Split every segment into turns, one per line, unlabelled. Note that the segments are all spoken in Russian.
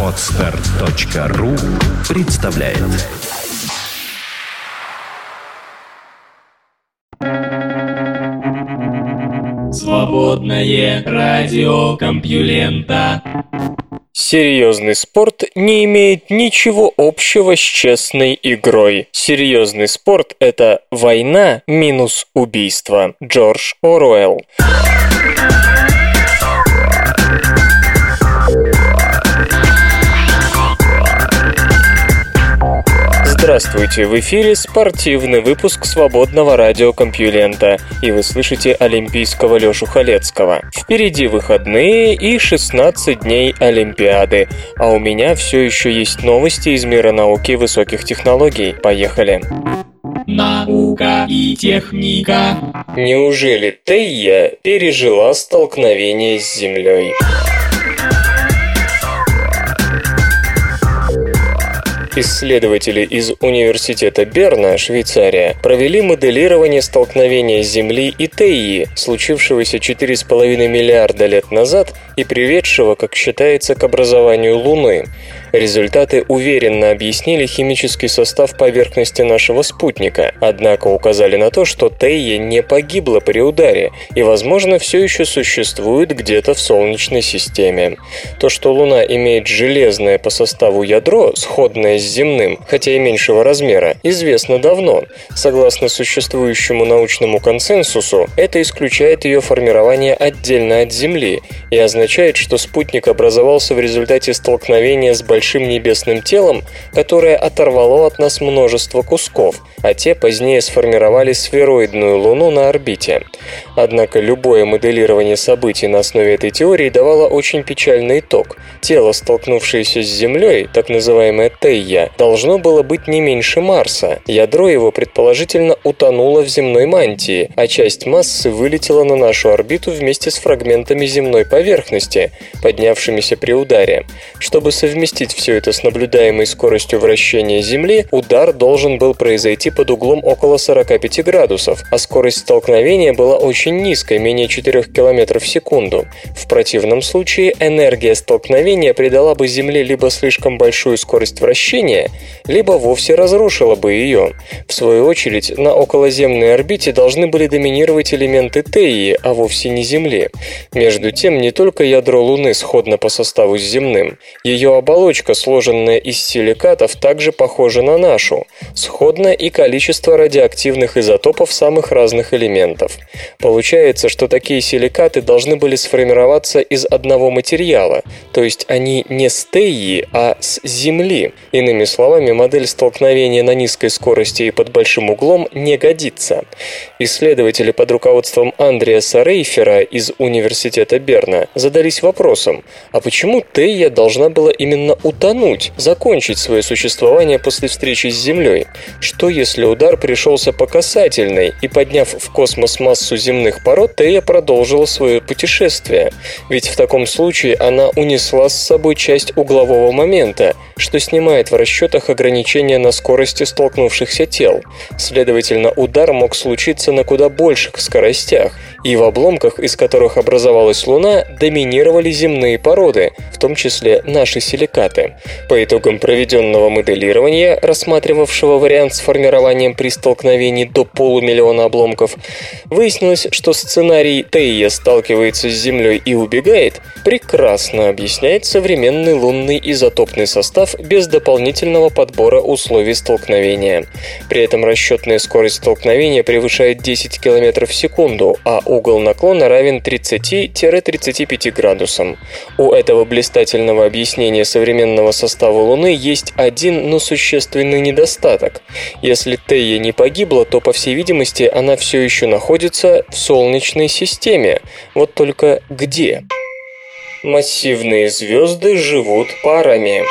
Отстар.ру представляет
Свободное радио Компьюлента
Серьезный спорт не имеет ничего общего с честной игрой. Серьезный спорт – это война минус убийство. Джордж Оруэлл. Здравствуйте, в эфире спортивный выпуск свободного радиокомпьюлента, и вы слышите олимпийского Лёшу Халецкого. Впереди выходные и 16 дней Олимпиады, а у меня все еще есть новости из мира науки и высоких технологий. Поехали!
Наука и техника.
Неужели Тея пережила столкновение с Землей? Исследователи из Университета Берна, Швейцария, провели моделирование столкновения Земли и Теи, случившегося 4,5 миллиарда лет назад и приведшего, как считается, к образованию Луны. Результаты уверенно объяснили химический состав поверхности нашего спутника, однако указали на то, что Тея не погибла при ударе и, возможно, все еще существует где-то в Солнечной системе. То, что Луна имеет железное по составу ядро, сходное с земным, хотя и меньшего размера, известно давно. Согласно существующему научному консенсусу, это исключает ее формирование отдельно от Земли и означает, что спутник образовался в результате столкновения с большим большим небесным телом, которое оторвало от нас множество кусков, а те позднее сформировали сфероидную Луну на орбите. Однако любое моделирование событий на основе этой теории давало очень печальный итог. Тело, столкнувшееся с Землей, так называемое Тея, должно было быть не меньше Марса. Ядро его предположительно утонуло в земной мантии, а часть массы вылетела на нашу орбиту вместе с фрагментами земной поверхности, поднявшимися при ударе. Чтобы совместить все это с наблюдаемой скоростью вращения Земли, удар должен был произойти под углом около 45 градусов, а скорость столкновения была очень низкой, менее 4 км в секунду. В противном случае энергия столкновения придала бы Земле либо слишком большую скорость вращения, либо вовсе разрушила бы ее. В свою очередь, на околоземной орбите должны были доминировать элементы Теи, а вовсе не Земли. Между тем, не только ядро Луны сходно по составу с земным. Ее оболочка сложенная из силикатов, также похожа на нашу. Сходно и количество радиоактивных изотопов самых разных элементов. Что такие силикаты должны были сформироваться из одного материала, то есть они не с Теи, а с Земли. Иными словами, модель столкновения на низкой скорости и под большим углом не годится. Исследователи под руководством Андреаса Рейфера из Университета Берна задались вопросом, а почему Тея должна была именно утонуть, закончить свое существование после встречи с Землей? Что если удар пришелся по касательной, и подняв в космос массу земных пород, Тея продолжила свое путешествие? Ведь в таком случае она унесла с собой часть углового момента, что снимает в расчетах ограничения на скорости столкнувшихся тел. Следовательно, удар мог случиться на куда больших скоростях, и в обломках, из которых образовалась Луна, доминировали земные породы, в том числе наши силикаты. По итогам проведенного моделирования, рассматривавшего вариант с формированием при столкновении до полумиллиона обломков, выяснилось, что сценарий Тея сталкивается с Землей и убегает прекрасно объясняет современный лунный изотопный состав без дополнительного подбора условий столкновения. При этом расчетная скорость столкновения превышает 10 км в секунду, а угол наклона равен 30-35 градусам. У этого блистательного объяснения современного состава Луны есть один, но существенный недостаток. Если Тея не погибла, то, по всей видимости, она все еще находится в Солнечной системе. Вот только где? Массивные звезды живут парами.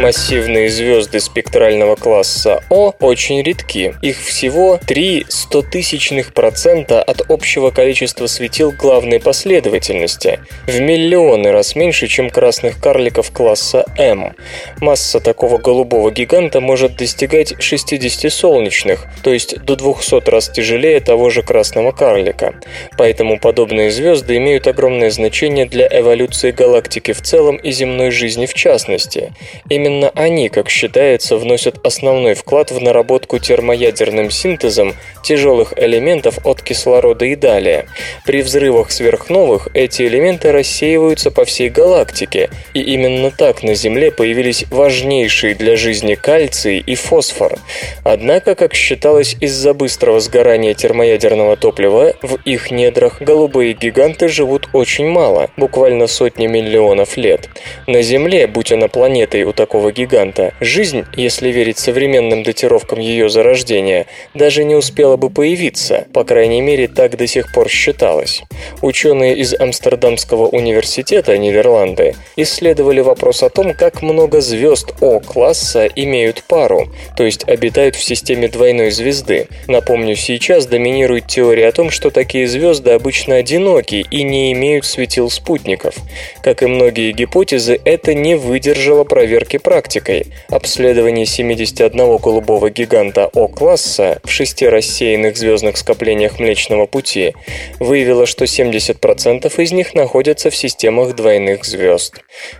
Массивные звезды спектрального класса О очень редки. Их всего 3 стотысячных процента от общего количества светил главной последовательности, в миллионы раз меньше, чем красных карликов класса М. Масса такого голубого гиганта может достигать 60 солнечных, то есть до 200 раз тяжелее того же красного карлика. Поэтому подобные звезды имеют огромное значение для эволюции галактики в целом и земной жизни в частности. Именно они, как считается, вносят основной вклад в наработку термоядерным синтезом тяжелых элементов от кислорода и далее. При взрывах сверхновых эти элементы рассеиваются по всей галактике, и именно так на Земле появились важнейшие для жизни кальций и фосфор. Однако, как считалось, из-за быстрого сгорания термоядерного топлива в их недрах голубые гиганты живут очень мало, буквально сотни миллионов лет. На Земле, будь она планетой у такого гиганта, жизнь, если верить современным датировкам ее зарождения, даже не успела бы появиться, по крайней мере, так до сих пор считалось. Ученые из Амстердамского университета Нидерланды исследовали вопрос о том, как много звезд О-класса имеют пару, то есть обитают в системе двойной звезды. Напомню, сейчас доминирует теория о том, что такие звезды обычно одиноки и не имеют светил спутников. Как и многие гипотезы, это не выдержало проверки практикой. Обследование 71 голубого гиганта О-класса в шести рассеянных звездных скоплениях Млечного Пути выявило, что 70% из них находятся в системах двойных звезд.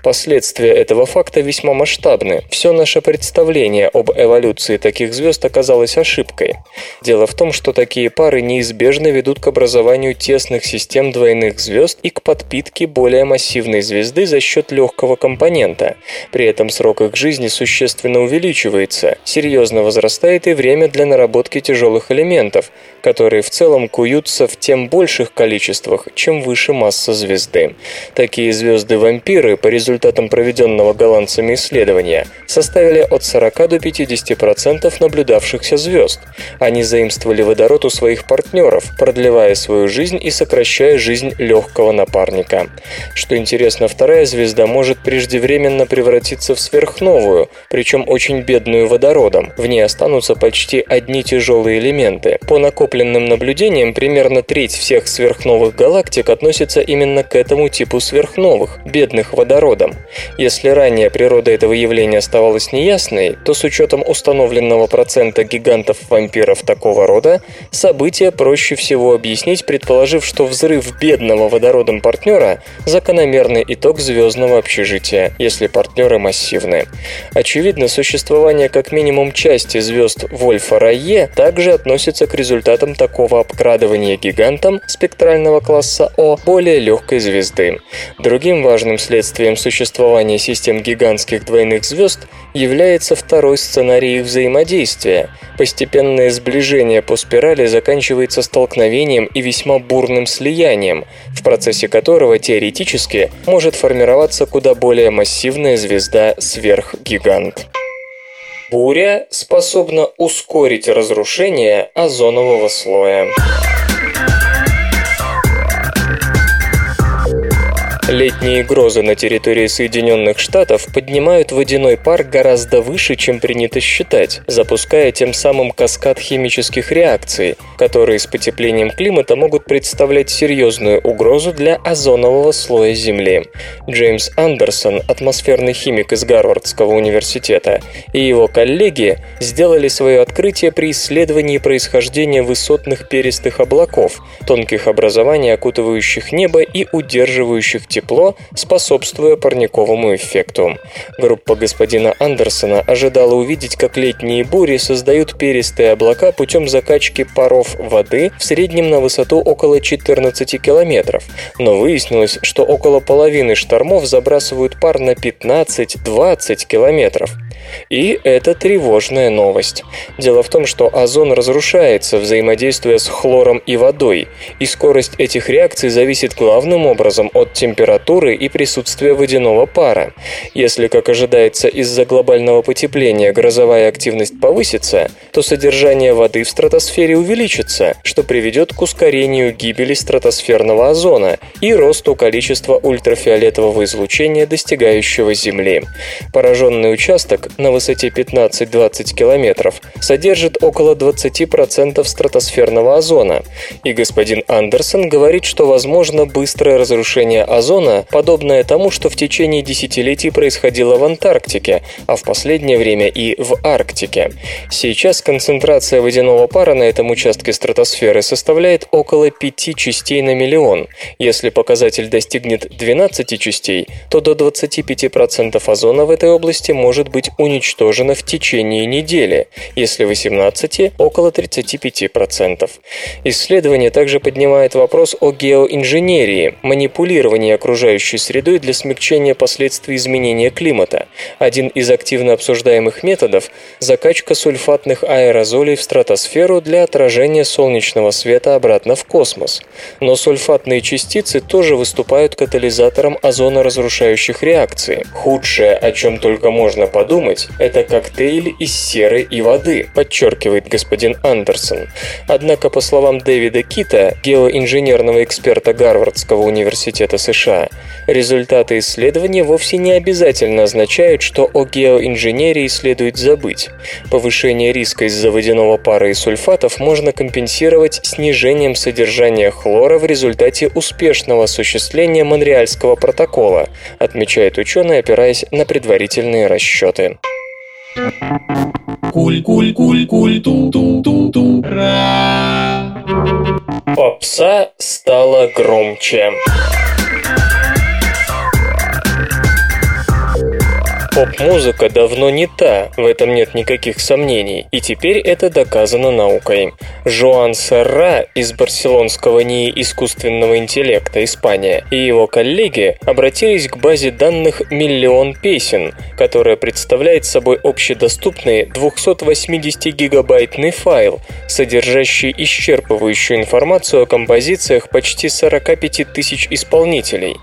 Последствия этого факта весьма масштабны. Все наше представление об эволюции таких звезд оказалось ошибкой. Дело в том, что такие пары неизбежно ведут к образованию тесных систем двойных звезд и к подпитке более массивной звезды за счет легкого компонента. При этом срок их жизни существенно увеличивается, серьезно возрастает и время для наработки тяжелых элементов, которые в целом куются в тем больших количествах, чем выше масса звезды. Такие звезды-вампиры, по результатам проведенного голландцами исследования, составили от 40 до 50% наблюдавшихся звезд. Они заимствовали водород у своих партнеров, продлевая свою жизнь и сокращая жизнь легкого напарника. Что интересно, вторая звезда может преждевременно превратиться в сверхновую, причем очень бедную водородом. В ней останутся почти одни тяжелые элементы. По накопленным наблюдениям, примерно треть всех сверхновых галактик относится именно к этому типу сверхновых, бедных водородом. Если ранее природа этого явления оставалась неясной, то с учетом установленного процента гигантов-вампиров такого рода, событие проще всего объяснить, предположив, что взрыв бедного водородом партнера – закономерный итог звездного общежития, если партнеры массивны. Очевидно, существование как минимум части звезд Вольфа-Райе также относится к результатам такого обкрадывания гигантом спектрального класса О более легкой звезды. Другим важным следствием существования систем гигантских двойных звезд является второй сценарий их взаимодействия. Постепенное сближение по спирали заканчивается столкновением и весьма бурным слиянием, в процессе которого теоретически может формироваться куда более массивная звезда-сверхгигант. Буря способна ускорить разрушение озонового слоя. Летние грозы на территории Соединенных Штатов поднимают водяной пар гораздо выше, чем принято считать, запуская тем самым каскад химических реакций, которые с потеплением климата могут представлять серьезную угрозу для озонового слоя Земли. Джеймс Андерсон, атмосферный химик из Гарвардского университета, и его коллеги сделали свое открытие при исследовании происхождения высотных перистых облаков, тонких образований, окутывающих небо и удерживающих тепло тепло, способствуя парниковому эффекту. Группа господина Андерсона ожидала увидеть, как летние бури создают перистые облака путем закачки паров воды в среднем на высоту около 14 километров, но выяснилось, что около половины штормов забрасывают пар на 15-20 километров. И это тревожная новость. Дело в том, что озон разрушается, взаимодействуя с хлором и водой, и скорость этих реакций зависит главным образом от температуры температуры и присутствия водяного пара. Если, как ожидается, из-за глобального потепления грозовая активность повысится, то содержание воды в стратосфере увеличится, что приведет к ускорению гибели стратосферного озона и росту количества ультрафиолетового излучения, достигающего Земли. Пораженный участок на высоте 15-20 километров содержит около 20% стратосферного озона, и господин Андерсон говорит, что возможно быстрое разрушение озона, подобное тому, что в течение десятилетий происходило в Антарктике, а в последнее время и в Арктике. Сейчас концентрация водяного пара на этом участке стратосферы составляет около 5 частей на миллион. Если показатель достигнет 12 частей, то до 25% озона в этой области может быть уничтожено в течение недели, если 18 – около 35%. Исследование также поднимает вопрос о геоинженерии, манипулировании окружающей средой для смягчения последствий изменения климата. Один из активно обсуждаемых методов – закачка сульфатных аэрозолей в стратосферу для отражения солнечного света обратно в космос. Но сульфатные частицы тоже выступают катализатором озоноразрушающих реакций. Худшее, о чем только можно подумать, это коктейль из серы и воды, подчеркивает господин Андерсон. Однако, по словам Дэвида Кита, геоинженерного эксперта Гарвардского университета США, результаты исследования вовсе не обязательно означают, что о геоинженерии следует забыть. Повышение риска из-за водяного пара и сульфатов можно компенсировать снижением содержания хлора в результате успешного осуществления Монреальского протокола, отмечает ученый, опираясь на предварительные расчеты.
Куль-куль-куль-куль-ту-ту-ту-ту-ра.
Попса стала громче. Bye. Поп-музыка давно не та, в этом нет никаких сомнений, и теперь это доказано наукой. Жоан Серра из барселонского НИИ искусственного интеллекта Испания и его коллеги обратились к базе данных «Миллион песен», которая представляет собой общедоступный 280-гигабайтный файл, содержащий исчерпывающую информацию о композициях почти 45 тысяч исполнителей.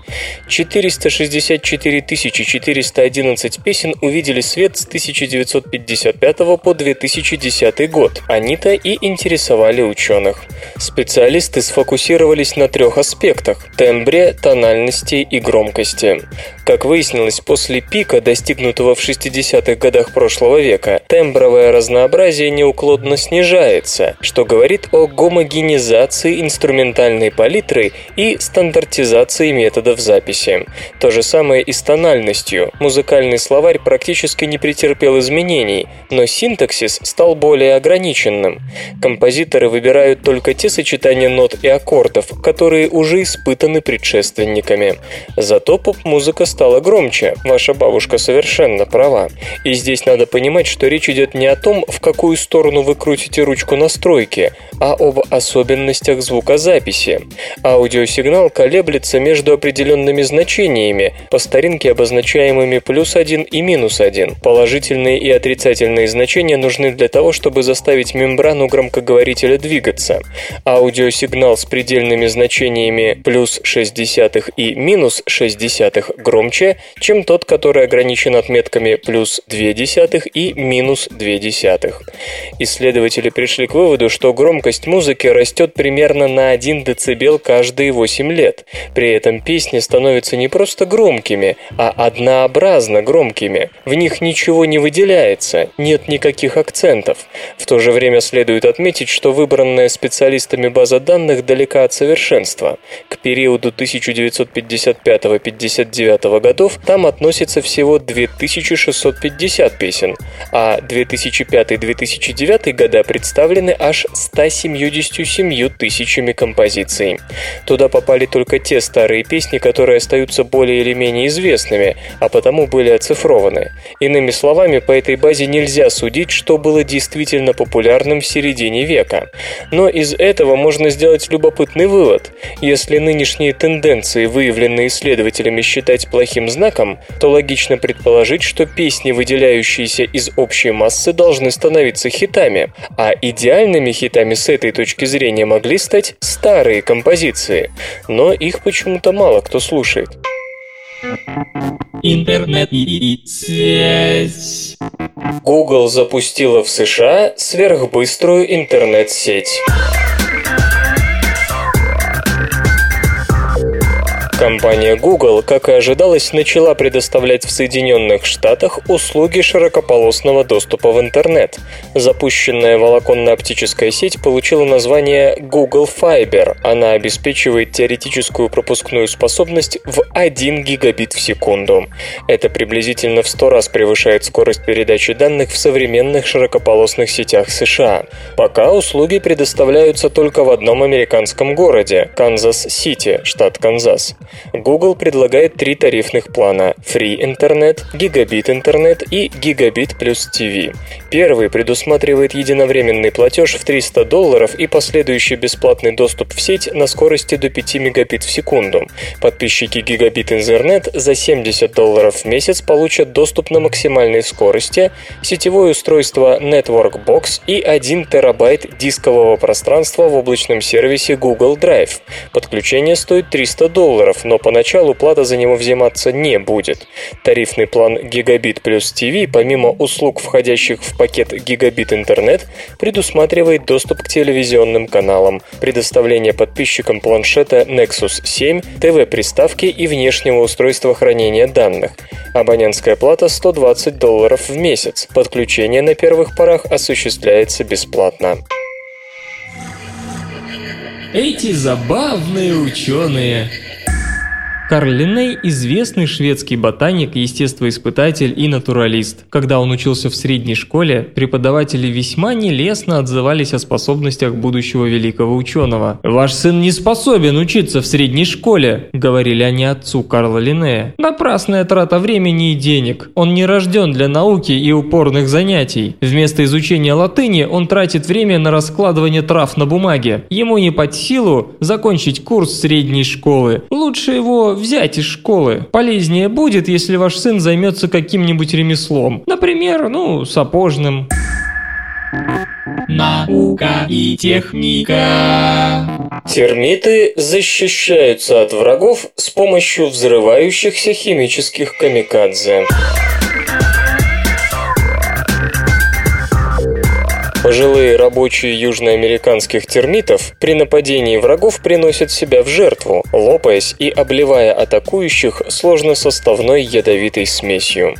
464 411 песен увидели свет с 1955 по 2010 год. Они-то и интересовали ученых. Специалисты сфокусировались на трех аспектах – тембре, тональности и громкости. Как выяснилось, после пика, достигнутого в 60-х годах прошлого века, тембровое разнообразие неуклонно снижается, что говорит о гомогенизации инструментальной палитры и стандартизации методов записи. То же самое и с тональностью. Музыкальный словарь практически не претерпел изменений, но синтаксис стал более ограниченным. Композиторы выбирают только те сочетания нот и аккордов, которые уже испытаны предшественниками. Зато поп-музыка стала громче, ваша бабушка совершенно права. И здесь надо понимать, что речь идет не о том, в какую сторону вы крутите ручку настройки, а об особенностях звукозаписи. Аудиосигнал колеблется между определенными значениями, по старинке обозначаемыми плюс 1 и минус 1. Положительные и отрицательные значения нужны для того, чтобы заставить мембрану громкоговорителя двигаться. Аудиосигнал с предельными значениями плюс 0,6 и минус 0,6 громче, чем тот, который ограничен отметками плюс 0,2 и минус 0,2. Исследователи пришли к выводу, что громкость музыки растет примерно на 1 дБ каждые 8 лет. При этом песни становятся не просто громкими, а однообразно громкими. В них ничего не выделяется, нет никаких акцентов. В то же время следует отметить, что выбранная специалистами база данных далека от совершенства. К периоду 1955-59 годов там относится всего 2650 песен, а 2005-2009 года представлены аж 177 тысячами композиций. Туда попали только те старые песни, которые остаются более или менее известными, а потому были оцифрованы. Иными словами, по этой базе нельзя судить, что было действительно популярным в середине века. Но из этого можно сделать любопытный вывод. Если нынешние тенденции, выявленные исследователями, считать плохими, плохим знаком, то логично предположить, что песни, выделяющиеся из общей массы, должны становиться хитами, а идеальными хитами с этой точки зрения могли стать старые композиции, но их почему-то мало кто слушает.
Интернет и связь.
Google запустила в США сверхбыструю интернет-сеть. Компания Google, как и ожидалось, начала предоставлять в Соединенных Штатах услуги широкополосного доступа в интернет. Запущенная волоконно-оптическая сеть получила название Google Fiber. Она обеспечивает теоретическую пропускную способность в 1 гигабит в секунду. Это приблизительно в 100 раз превышает скорость передачи данных в современных широкополосных сетях США. Пока услуги предоставляются только в одном американском городе – Канзас-Сити, штат Канзас. Google предлагает три тарифных плана – Free Internet, Gigabit Internet и Gigabit plus TV. Первый предусматривает единовременный платеж в 300 долларов и последующий бесплатный доступ в сеть на скорости до 5 мегабит в секунду. Подписчики Gigabit Internet за 70 долларов в месяц получат доступ на максимальной скорости, сетевое устройство Network Box и 1 терабайт дискового пространства в облачном сервисе Google Drive. Подключение стоит 300 долларов, долларов, но поначалу плата за него взиматься не будет. Тарифный план Гигабит плюс ТВ, помимо услуг, входящих в пакет Гигабит Интернет, предусматривает доступ к телевизионным каналам, предоставление подписчикам планшета Nexus 7, ТВ-приставки и внешнего устройства хранения данных. Абонентская плата 120 долларов в месяц. Подключение на первых порах осуществляется бесплатно.
Эти забавные ученые.
Карл Линней – известный шведский ботаник, естествоиспытатель и натуралист. Когда он учился в средней школе, преподаватели весьма нелестно отзывались о способностях будущего великого ученого. «Ваш сын не способен учиться в средней школе», – говорили они отцу Карла Линнея. «Напрасная трата времени и денег. Он не рожден для науки и упорных занятий. Вместо изучения латыни он тратит время на раскладывание трав на бумаге. Ему не под силу закончить курс средней школы. Лучше его взять из школы. Полезнее будет, если ваш сын займется каким-нибудь ремеслом. Например, ну, сапожным.
Наука и техника.
Термиты защищаются от врагов с помощью взрывающихся химических камикадзе. Пожилые рабочие южноамериканских термитов при нападении врагов приносят себя в жертву, лопаясь и обливая атакующих сложносоставной ядовитой смесью.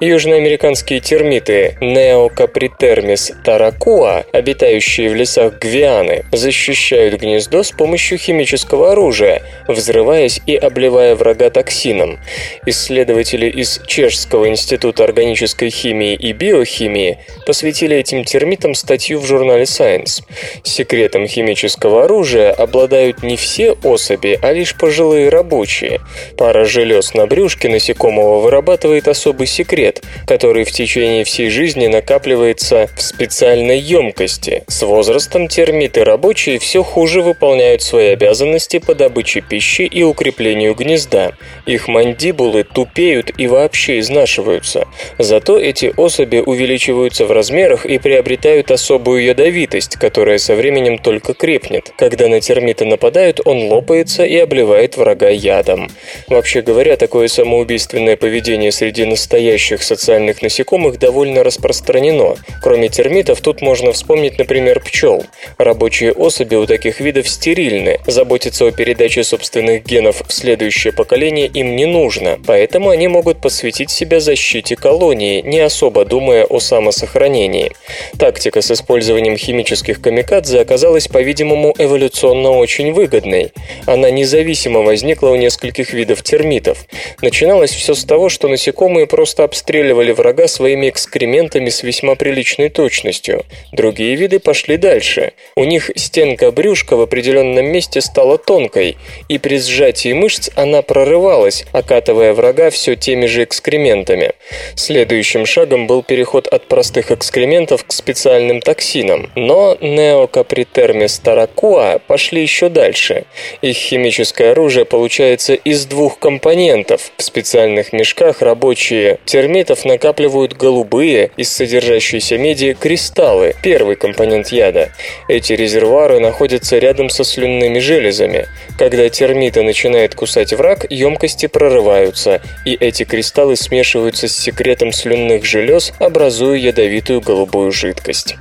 Южноамериканские термиты Neocapritermis taracua, обитающие в лесах Гвианы, защищают гнездо с помощью химического оружия, взрываясь и обливая врага токсином. Исследователи из Чешского института органической химии и биохимии посвятили этим термитам статью в журнале Science. Секретом химического оружия обладают не все особи, а лишь пожилые рабочие. Пара желез на брюшке насекомого вырабатывает особый секрет, который в течение всей жизни накапливается в специальной емкости. С возрастом термиты рабочие все хуже выполняют свои обязанности по добыче пищи и укреплению гнезда. Их мандибулы тупеют и вообще изнашиваются. Зато эти особи увеличиваются в размерах и приобретают особую ядовитость, которая со временем только крепнет. Когда на термита нападают, он лопается и обливает врага ядом. Вообще говоря, такое самоубийственное поведение среди настоящих социальных насекомых довольно распространено. Кроме термитов, тут можно вспомнить, например, пчел. Рабочие особи у таких видов стерильны, заботиться о передаче собственных генов в следующее поколение им не нужно, поэтому они могут посвятить себя защите колонии, не особо думая о самосохранении. Тактика с использованием химических камикадзе оказалась, по-видимому, эволюционно очень выгодной. Она независимо возникла у нескольких видов термитов. Начиналось все с того, что насекомые просто обстреливали врага своими экскрементами с весьма приличной точностью. Другие виды пошли дальше. У них стенка брюшка в определенном месте стала тонкой, и при сжатии мышц она прорывалась, окатывая врага все теми же экскрементами. Следующим шагом был переход от простых экскрементов к специальным летальным токсином. Но неокапритермис таракуа пошли еще дальше. Их химическое оружие получается из двух компонентов. В специальных мешках рабочие термитов накапливают голубые из содержащейся меди кристаллы, первый компонент яда. Эти резервуары находятся рядом со слюнными железами. Когда термита начинает кусать враг, емкости прорываются, и эти кристаллы смешиваются с секретом слюнных желез, образуя ядовитую голубую жидкость.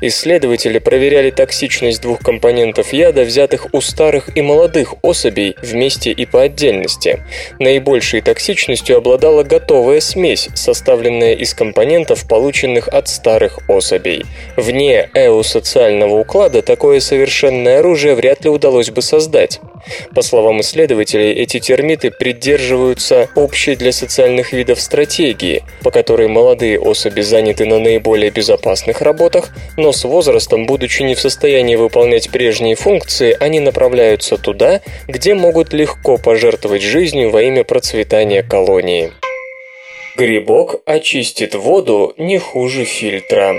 Исследователи проверяли токсичность двух компонентов яда, взятых у старых и молодых особей вместе и по отдельности. Наибольшей токсичностью обладала готовая смесь, составленная из компонентов, полученных от старых особей. Вне эусоциального уклада такое совершенное оружие вряд ли удалось бы создать. По словам исследователей, эти термиты придерживаются общей для социальных видов стратегии, по которой молодые особи заняты на наиболее безопасных работах, но с возрастом, будучи не в состоянии выполнять прежние функции, они направляются туда, где могут легко пожертвовать жизнью во имя процветания колонии. Грибок очистит воду не хуже фильтра.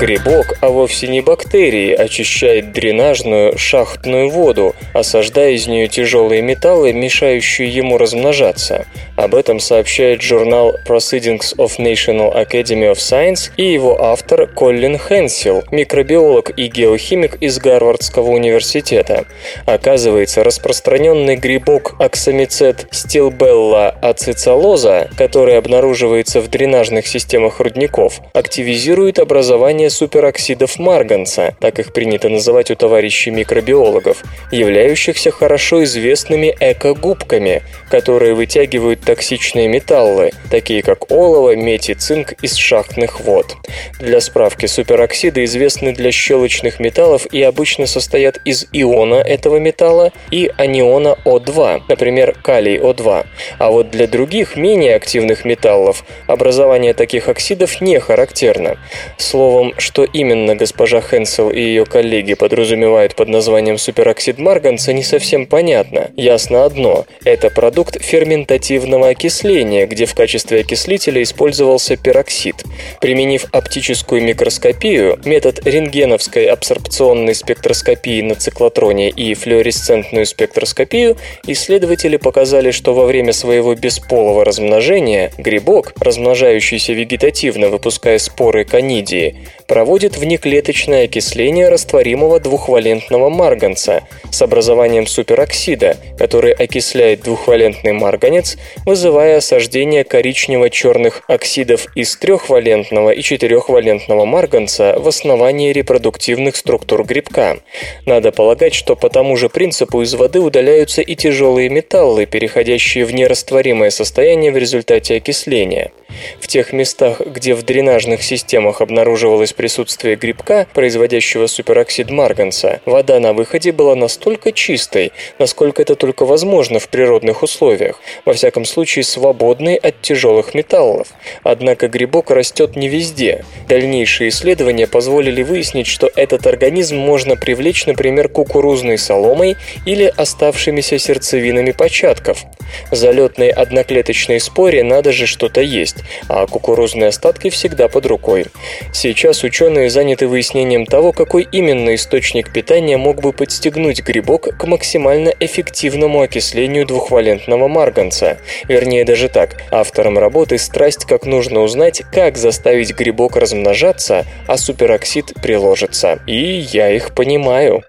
Грибок, а вовсе не бактерии, очищает дренажную шахтную воду, осаждая из нее тяжелые металлы, мешающие ему размножаться. Об этом сообщает журнал Proceedings of National Academy of Science и его автор Коллин Хенсел, микробиолог и геохимик из Гарвардского университета. Оказывается, распространенный грибок аксамицет стилбелла ацицалоза, который обнаруживается в дренажных системах рудников, активизирует образование супероксидов марганца, так их принято называть у товарищей микробиологов, являющихся хорошо известными экогубками, которые вытягивают токсичные металлы, такие как олово, медь и цинк из шахтных вод. Для справки, супероксиды известны для щелочных металлов и обычно состоят из иона этого металла и аниона О2, например, калий О2. А вот для других, менее активных металлов, образование таких оксидов не характерно. Словом, что именно госпожа Хенсел и ее коллеги подразумевают под названием супероксид марганца, не совсем понятно. Ясно одно – это продукт ферментативного окисления, где в качестве окислителя использовался пероксид. Применив оптическую микроскопию, метод рентгеновской абсорбционной спектроскопии на циклотроне и флуоресцентную спектроскопию, исследователи показали, что во время своего бесполого размножения грибок, размножающийся вегетативно, выпуская споры канидии, проводит внеклеточное окисление растворимого двухвалентного марганца с образованием супероксида, который окисляет двухвалентный марганец, вызывая осаждение коричнево-черных оксидов из трехвалентного и четырехвалентного марганца в основании репродуктивных структур грибка. Надо полагать, что по тому же принципу из воды удаляются и тяжелые металлы, переходящие в нерастворимое состояние в результате окисления. В тех местах, где в дренажных системах обнаруживалось присутствие грибка, производящего супероксид марганца, вода на выходе была настолько чистой, насколько это только возможно в природных условиях, во всяком случае свободной от тяжелых металлов. Однако грибок растет не везде. Дальнейшие исследования позволили выяснить, что этот организм можно привлечь, например, кукурузной соломой или оставшимися сердцевинами початков. Залетной одноклеточной споре надо же что-то есть а кукурузные остатки всегда под рукой. Сейчас ученые заняты выяснением того, какой именно источник питания мог бы подстегнуть грибок к максимально эффективному окислению двухвалентного марганца. Вернее, даже так. Авторам работы страсть, как нужно узнать, как заставить грибок размножаться, а супероксид приложится. И я их понимаю.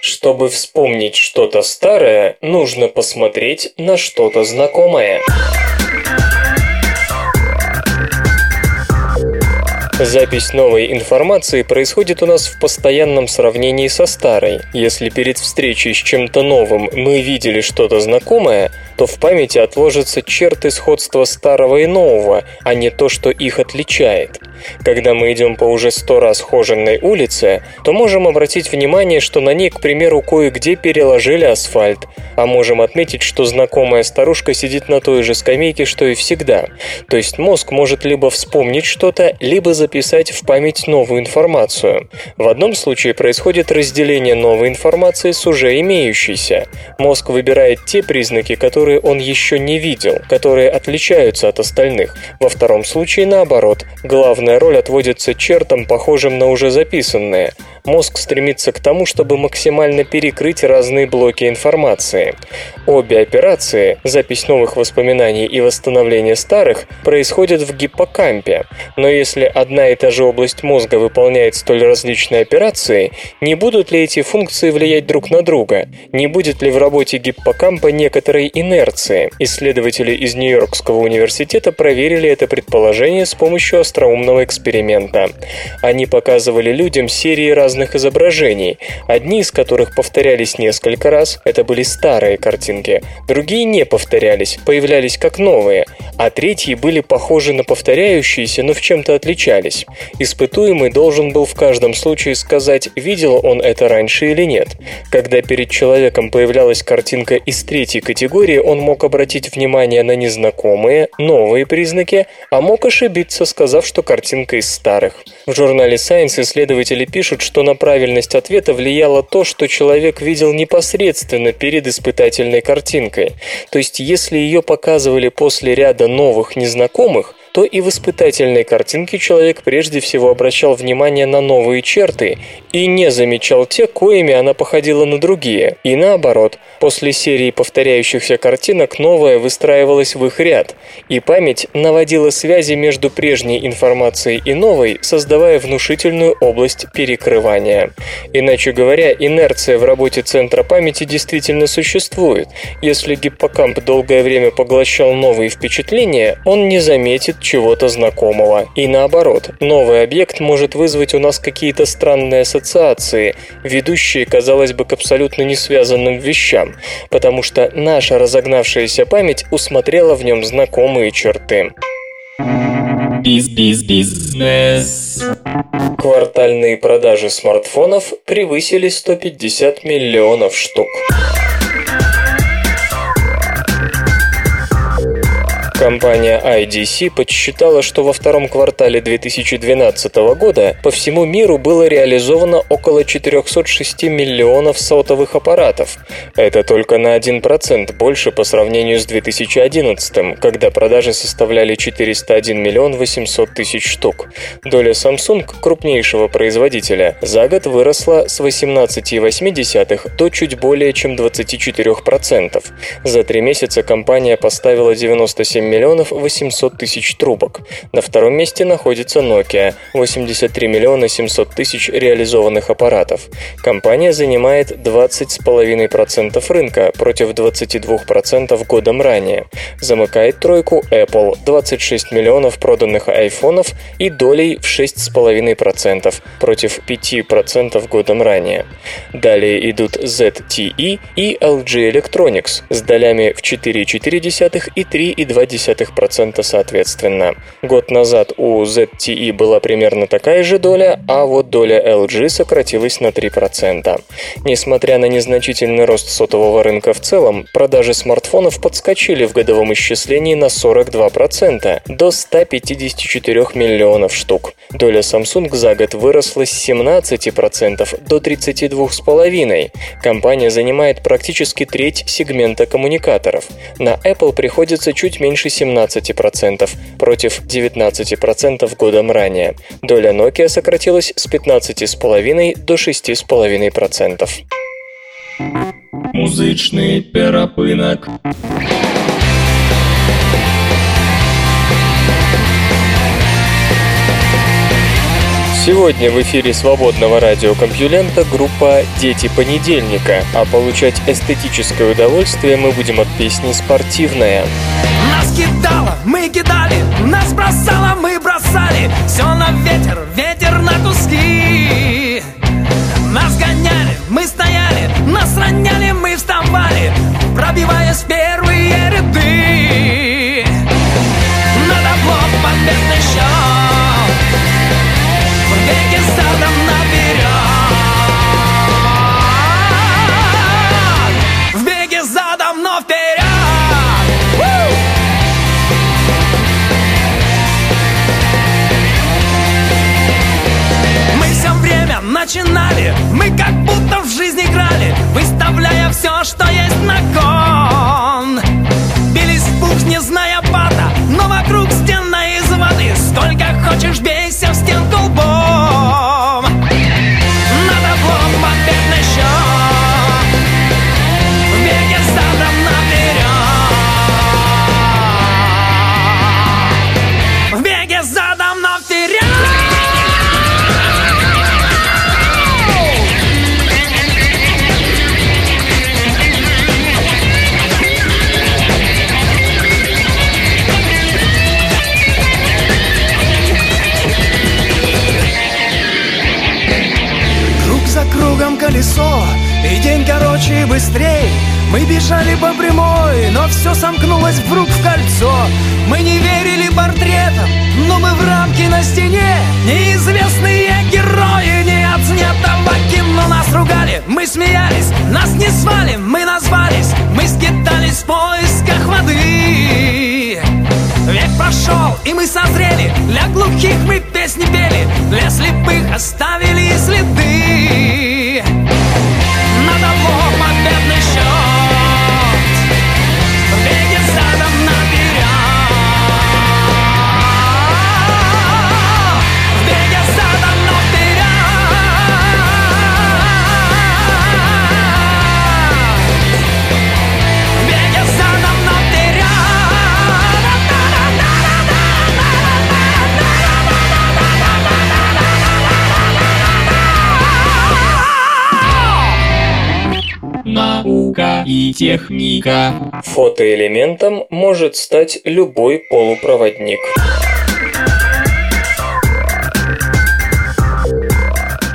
Чтобы вспомнить что-то старое, нужно посмотреть на что-то знакомое. Запись новой информации происходит у нас в постоянном сравнении со старой. Если перед встречей с чем-то новым мы видели что-то знакомое, то в памяти отложатся черты сходства старого и нового, а не то, что их отличает. Когда мы идем по уже сто раз хоженной улице, то можем обратить внимание, что на ней, к примеру, кое-где переложили асфальт, а можем отметить, что знакомая старушка сидит на той же скамейке, что и всегда. То есть мозг может либо вспомнить что-то, либо записать записать в память новую информацию. В одном случае происходит разделение новой информации с уже имеющейся. Мозг выбирает те признаки, которые он еще не видел, которые отличаются от остальных. Во втором случае наоборот. Главная роль отводится чертам, похожим на уже записанные мозг стремится к тому, чтобы максимально перекрыть разные блоки информации. Обе операции, запись новых воспоминаний и восстановление старых, происходят в гиппокампе. Но если одна и та же область мозга выполняет столь различные операции, не будут ли эти функции влиять друг на друга? Не будет ли в работе гиппокампа некоторой инерции? Исследователи из Нью-Йоркского университета проверили это предположение с помощью остроумного эксперимента. Они показывали людям серии разных изображений, одни из которых повторялись несколько раз, это были старые картинки, другие не повторялись, появлялись как новые, а третьи были похожи на повторяющиеся, но в чем-то отличались. Испытуемый должен был в каждом случае сказать, видел он это раньше или нет. Когда перед человеком появлялась картинка из третьей категории, он мог обратить внимание на незнакомые, новые признаки, а мог ошибиться, сказав, что картинка из старых. В журнале Science исследователи пишут, что на правильность ответа влияло то, что человек видел непосредственно перед испытательной картинкой. То есть, если ее показывали после ряда новых незнакомых, то и в испытательной картинке человек прежде всего обращал внимание на новые черты и не замечал те, коими она походила на другие. И наоборот, после серии повторяющихся картинок новая выстраивалась в их ряд, и память наводила связи между прежней информацией и новой, создавая внушительную область перекрывания. Иначе говоря, инерция в работе центра памяти действительно существует. Если гиппокамп долгое время поглощал новые впечатления, он не заметит чего-то знакомого. И наоборот, новый объект может вызвать у нас какие-то странные ассоциации, ведущие, казалось бы, к абсолютно не связанным вещам, потому что наша разогнавшаяся память усмотрела в нем знакомые черты.
Биз-биз-бизнес.
Квартальные продажи смартфонов превысили 150 миллионов штук. Компания IDC подсчитала, что во втором квартале 2012 года по всему миру было реализовано около 406 миллионов сотовых аппаратов. Это только на 1% больше по сравнению с 2011, когда продажи составляли 401 миллион 800 тысяч штук. Доля Samsung, крупнейшего производителя, за год выросла с 18,8 до чуть более чем 24%. За три месяца компания поставила 97 миллионов 800 тысяч трубок. На втором месте находится Nokia – 83 миллиона 700 тысяч реализованных аппаратов. Компания занимает 20,5% рынка против 22% годом ранее. Замыкает тройку Apple – 26 миллионов проданных айфонов и долей в 6,5% против 5% годом ранее. Далее идут ZTE и LG Electronics с долями в 4,4 и 3,2 0,2% соответственно. Год назад у ZTE была примерно такая же доля, а вот доля LG сократилась на 3%. Несмотря на незначительный рост сотового рынка в целом, продажи смартфонов подскочили в годовом исчислении на 42% до 154 миллионов штук. Доля Samsung за год выросла с 17% до 32,5%. Компания занимает практически треть сегмента коммуникаторов. На Apple приходится чуть меньше меньше 17% против 19% годом ранее. Доля Nokia сократилась с 15,5% до 6,5%.
Музичний перепинок.
Сегодня в эфире свободного радиокомпьюлента группа «Дети понедельника», а получать эстетическое удовольствие мы будем от песни «Спортивная».
Нас кидало, мы кидали, нас бросало, мы бросали. Все на ветер, ветер на куски. Нас гоняли, мы стояли, нас роняли, мы вставали. Пробиваясь в начинали. Мы как будто в жизнь играли Выставляя все, что есть на кон. Бились в пух, не зная быстрей. Мы бежали по прямой Но все сомкнулось вдруг в кольцо. Мы не верили портретам Но мы в рамке на стене. Неизвестные герои Не отснятого кино. Нас ругали, мы смеялись Нас не звали, мы назвались. Мы скитались в поисках воды. Век прошел, и мы созрели. Для глухих мы песни пели. Для слепых оставили следы
и техника.
Фотоэлементом может стать любой полупроводник.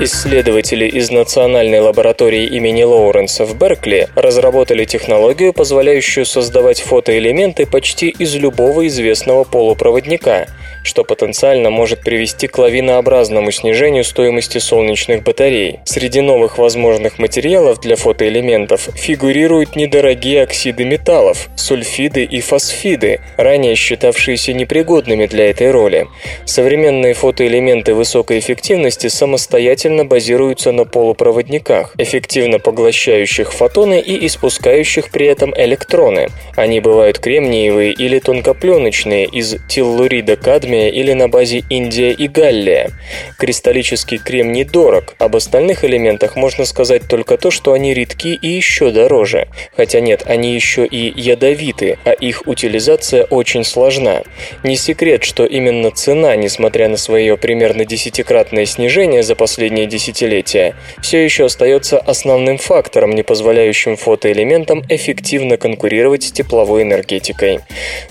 Исследователи из Национальной лаборатории имени Лоуренса в Беркли разработали технологию, позволяющую создавать фотоэлементы почти из любого известного полупроводника, что потенциально может привести к лавинообразному снижению стоимости солнечных батарей. Среди новых возможных материалов для фотоэлементов фигурируют недорогие оксиды металлов, сульфиды и фосфиды, ранее считавшиеся непригодными для этой роли. Современные фотоэлементы высокой эффективности самостоятельно базируются на полупроводниках, эффективно поглощающих фотоны и испускающих при этом электроны. Они бывают кремниевые или тонкопленочные из теллурида кадмия или на базе индия и галлия. Кристаллический кремний дорог, об остальных элементах можно сказать только то, что они редки и еще дороже. Хотя нет, они еще и ядовиты, а их утилизация очень сложна. Не секрет, что именно цена, несмотря на свое примерно десятикратное снижение за последние десятилетия, все еще остается основным фактором, не позволяющим фотоэлементам эффективно конкурировать с тепловой энергетикой.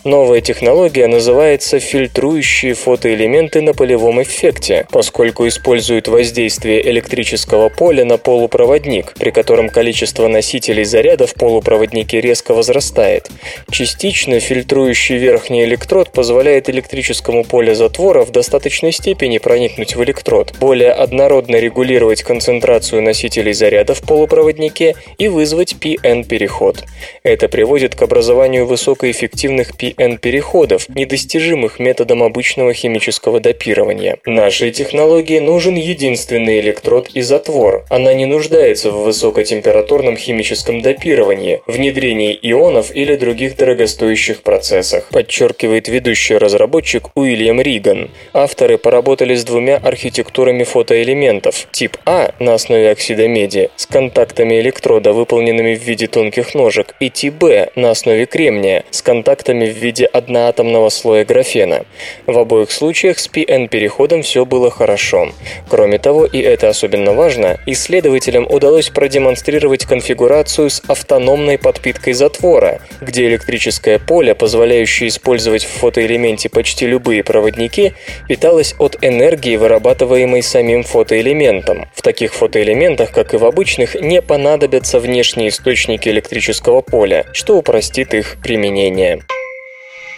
Новая технология называется фильтрующие фотоэлементы на полевом эффекте, поскольку используют воздействие электрического поля на полупроводник, при котором количество носителей заряда в полупроводнике резко возрастает. Частично фильтрующий верхний электрод позволяет электрическому полю затвора в достаточной степени проникнуть в электрод, более однородно регулировать концентрацию носителей заряда в полупроводнике и вызвать PN-переход. Это приводит к образованию высокоэффективных PN-переходов, недостижимых методом обычного химического допирования. Нашей технологии нужен единственный электрод и затвор. Она не нуждается в высокотемпературном химическом допировании, внедрении ионов или других дорогостоящих процессах, подчеркивает ведущий разработчик Уильям Риган. Авторы поработали с двумя архитектурами фотоэлементов. Тип А на основе оксида меди с контактами электрода, выполненными в виде тонких ножек, и тип Б на основе кремния с контактами в виде одноатомного слоя графена. В обоих случаях с PN-переходом все было хорошо. Кроме того, и это особенно важно, исследователям удалось продемонстрировать конфигурацию с автономной подпиткой затвора, где электрическое поле, позволяющее использовать в фотоэлементе почти любые проводники, питалось от энергии, вырабатываемой самим фотоэлементом. В таких фотоэлементах, как и в обычных, не понадобятся внешние источники электрического поля, что упростит их применение.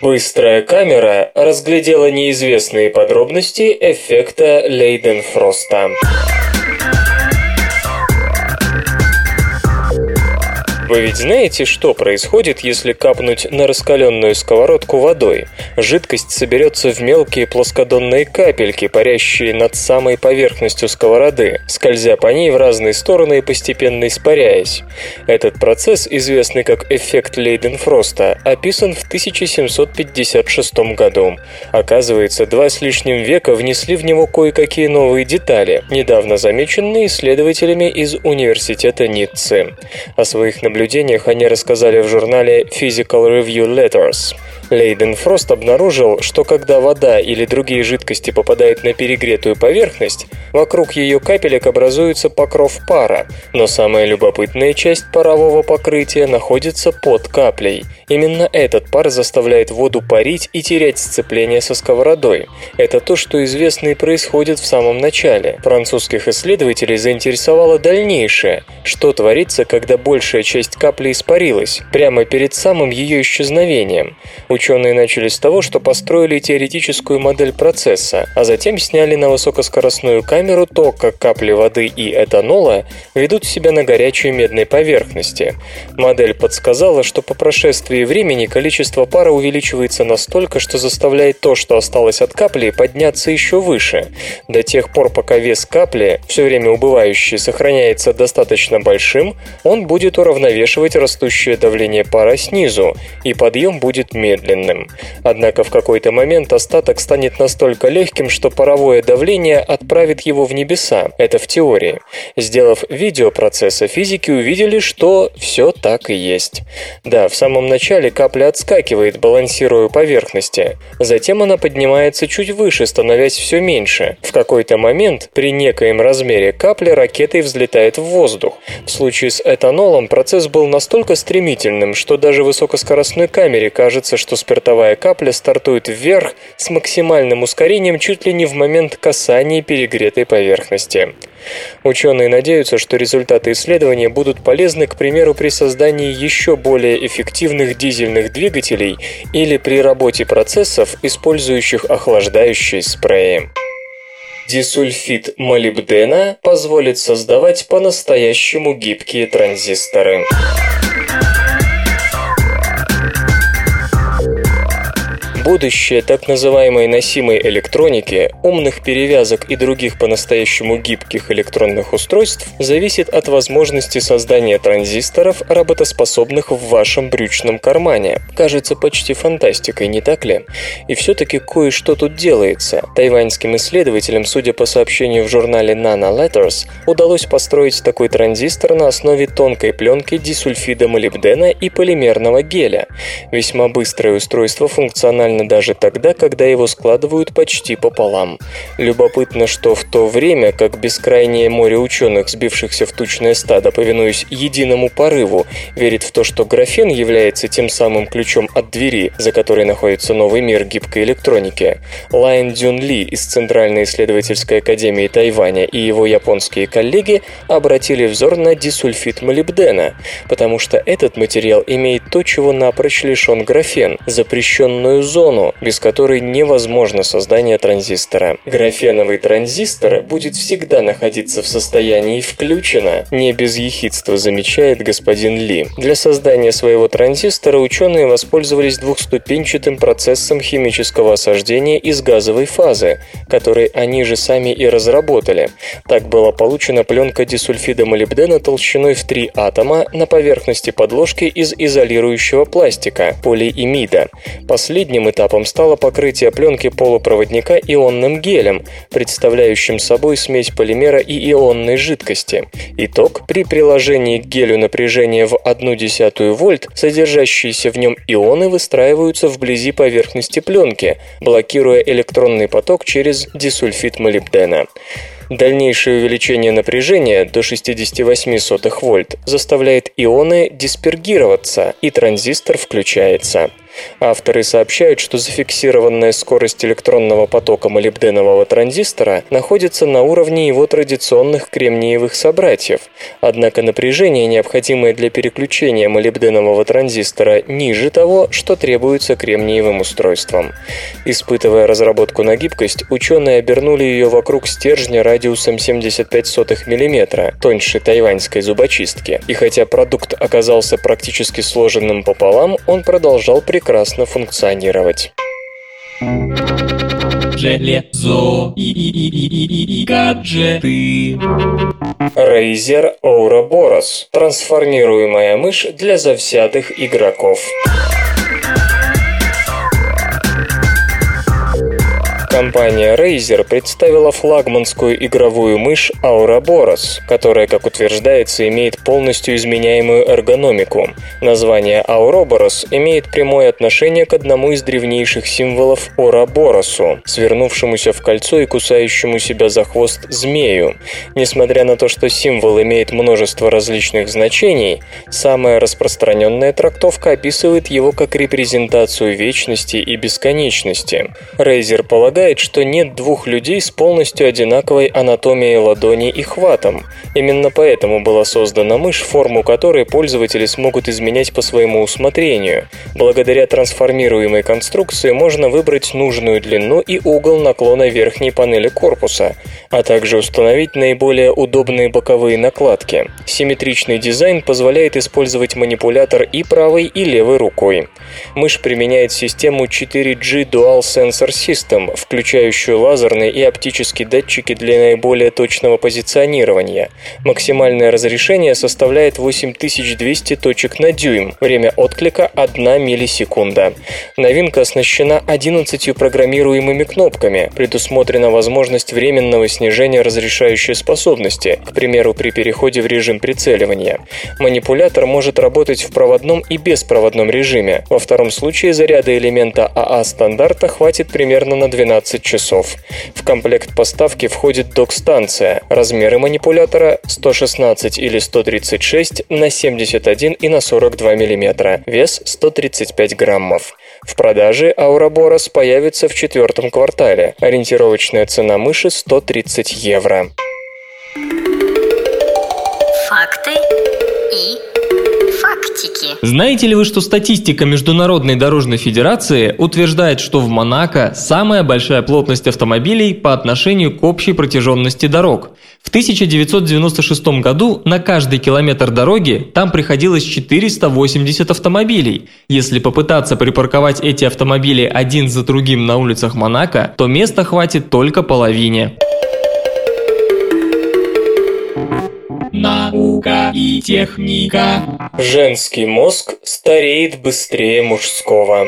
Быстрая камера разглядела неизвестные подробности эффекта Лейденфроста. Вы ведь знаете, что происходит, если капнуть на раскаленную сковородку водой? Жидкость соберется в мелкие плоскодонные капельки, парящие над самой поверхностью сковороды, скользя по ней в разные стороны и постепенно испаряясь. Этот процесс, известный как эффект Лейденфроста, описан в 1756 году. Оказывается, два с лишним века внесли в него кое-какие новые детали, недавно замеченные исследователями из университета Ниццы. О своих наблюдениях они рассказали в журнале Physical Review Letters. Лейденфрост обнаружил, что когда вода или другие жидкости попадают на перегретую поверхность, вокруг ее капелек образуется покров пара, но самая любопытная часть парового покрытия находится под каплей. Именно этот пар заставляет воду парить и терять сцепление со сковородой. Это то, что известно и происходит в самом начале. Французских исследователей заинтересовало дальнейшее, что творится, когда большая часть капли испарилась, прямо перед самым ее исчезновением. Ученые начали с того, что построили теоретическую модель процесса, а затем сняли на высокоскоростную камеру то, как капли воды и этанола ведут себя на горячей медной поверхности. Модель подсказала, что по прошествии времени количество пара увеличивается настолько, что заставляет то, что осталось от капли, подняться еще выше. До тех пор, пока вес капли, все время убывающий, сохраняется достаточно большим, он будет уравновешивать растущее давление пара снизу, и подъем будет медленным медленным. Однако в какой-то момент остаток станет настолько легким, что паровое давление отправит его в небеса. Это в теории. Сделав видео процесса, физики увидели, что все так и есть. Да, в самом начале капля отскакивает, балансируя поверхности. Затем она поднимается чуть выше, становясь все меньше. В какой-то момент при некоем размере капля ракетой взлетает в воздух. В случае с этанолом процесс был настолько стремительным, что даже высокоскоростной камере кажется, что спиртовая капля стартует вверх с максимальным ускорением чуть ли не в момент касания перегретой поверхности. Ученые надеются, что результаты исследования будут полезны, к примеру, при создании еще более эффективных дизельных двигателей или при работе процессов, использующих охлаждающие спреи. Дисульфид молибдена позволит создавать по-настоящему гибкие транзисторы. Будущее так называемой носимой электроники, умных перевязок и других по-настоящему гибких электронных устройств зависит от возможности создания транзисторов, работоспособных в вашем брючном кармане. Кажется почти фантастикой, не так ли? И все-таки кое-что тут делается. Тайваньским исследователям, судя по сообщению в журнале Nano Letters, удалось построить такой транзистор на основе тонкой пленки дисульфида молибдена и полимерного геля. Весьма быстрое устройство функционально актуально даже тогда, когда его складывают почти пополам. Любопытно, что в то время, как бескрайнее море ученых, сбившихся в тучное стадо, повинуясь единому порыву, верит в то, что графен является тем самым ключом от двери, за которой находится новый мир гибкой электроники, Лайн Дюн Ли из Центральной исследовательской академии Тайваня и его японские коллеги обратили взор на дисульфид молибдена, потому что этот материал имеет то, чего напрочь лишен графен – запрещенную зону зону, без которой невозможно создание транзистора. Графеновый транзистор будет всегда находиться в состоянии «включено», не без ехидства замечает господин Ли. Для создания своего транзистора ученые воспользовались двухступенчатым процессом химического осаждения из газовой фазы, который они же сами и разработали. Так была получена пленка дисульфида молибдена толщиной в 3 атома на поверхности подложки из изолирующего пластика – полиимида. Последним этапом стало покрытие пленки полупроводника ионным гелем, представляющим собой смесь полимера и ионной жидкости. Итог – при приложении к гелю напряжения в 0,1 вольт, содержащиеся в нем ионы выстраиваются вблизи поверхности пленки, блокируя электронный поток через дисульфид молибдена. Дальнейшее увеличение напряжения до 68 сотых вольт заставляет ионы диспергироваться, и транзистор включается. Авторы сообщают, что зафиксированная скорость электронного потока молибденового транзистора находится на уровне его традиционных кремниевых собратьев, однако напряжение, необходимое для переключения молибденового транзистора, ниже того, что требуется кремниевым устройствам. Испытывая разработку на гибкость, ученые обернули ее вокруг стержня радиусом 75 мм, тоньше тайваньской зубочистки, и хотя продукт оказался практически сложенным пополам, он продолжал прекрасно функционировать.
Железо и, и, и, и гаджеты.
Razer Ouroboros – трансформируемая мышь для завсятых игроков. Компания Razer представила флагманскую игровую мышь Ouroboros, которая, как утверждается, имеет полностью изменяемую эргономику. Название Ouroboros имеет прямое отношение к одному из древнейших символов Ouroborosу, свернувшемуся в кольцо и кусающему себя за хвост змею. Несмотря на то, что символ имеет множество различных значений, самая распространенная трактовка описывает его как репрезентацию вечности и бесконечности. Razer полагает, утверждает, что нет двух людей с полностью одинаковой анатомией ладони и хватом. Именно поэтому была создана мышь, форму которой пользователи смогут изменять по своему усмотрению. Благодаря трансформируемой конструкции можно выбрать нужную длину и угол наклона верхней панели корпуса, а также установить наиболее удобные боковые накладки. Симметричный дизайн позволяет использовать манипулятор и правой, и левой рукой. Мышь применяет систему 4G Dual Sensor System, включающую лазерные и оптические датчики для наиболее точного позиционирования. Максимальное разрешение составляет 8200 точек на дюйм, время отклика 1 миллисекунда. Новинка оснащена 11 программируемыми кнопками, предусмотрена возможность временного снижения разрешающей способности, к примеру, при переходе в режим прицеливания. Манипулятор может работать в проводном и беспроводном режиме. Во втором случае заряда элемента АА стандарта хватит примерно на 12 12 часов. В комплект поставки входит док-станция. Размеры манипулятора 116 или 136 на 71 и на 42 мм. Вес 135 граммов. В продаже Auroborus появится в четвертом квартале. Ориентировочная цена мыши 130 евро.
Факты. Знаете ли вы, что статистика Международной дорожной федерации утверждает, что в Монако самая большая плотность автомобилей по отношению к общей протяженности дорог? В 1996 году на каждый километр дороги там приходилось 480 автомобилей. Если попытаться припарковать эти автомобили один за другим на улицах Монако, то места хватит только половине.
Наука и техника.
Женский мозг стареет быстрее мужского.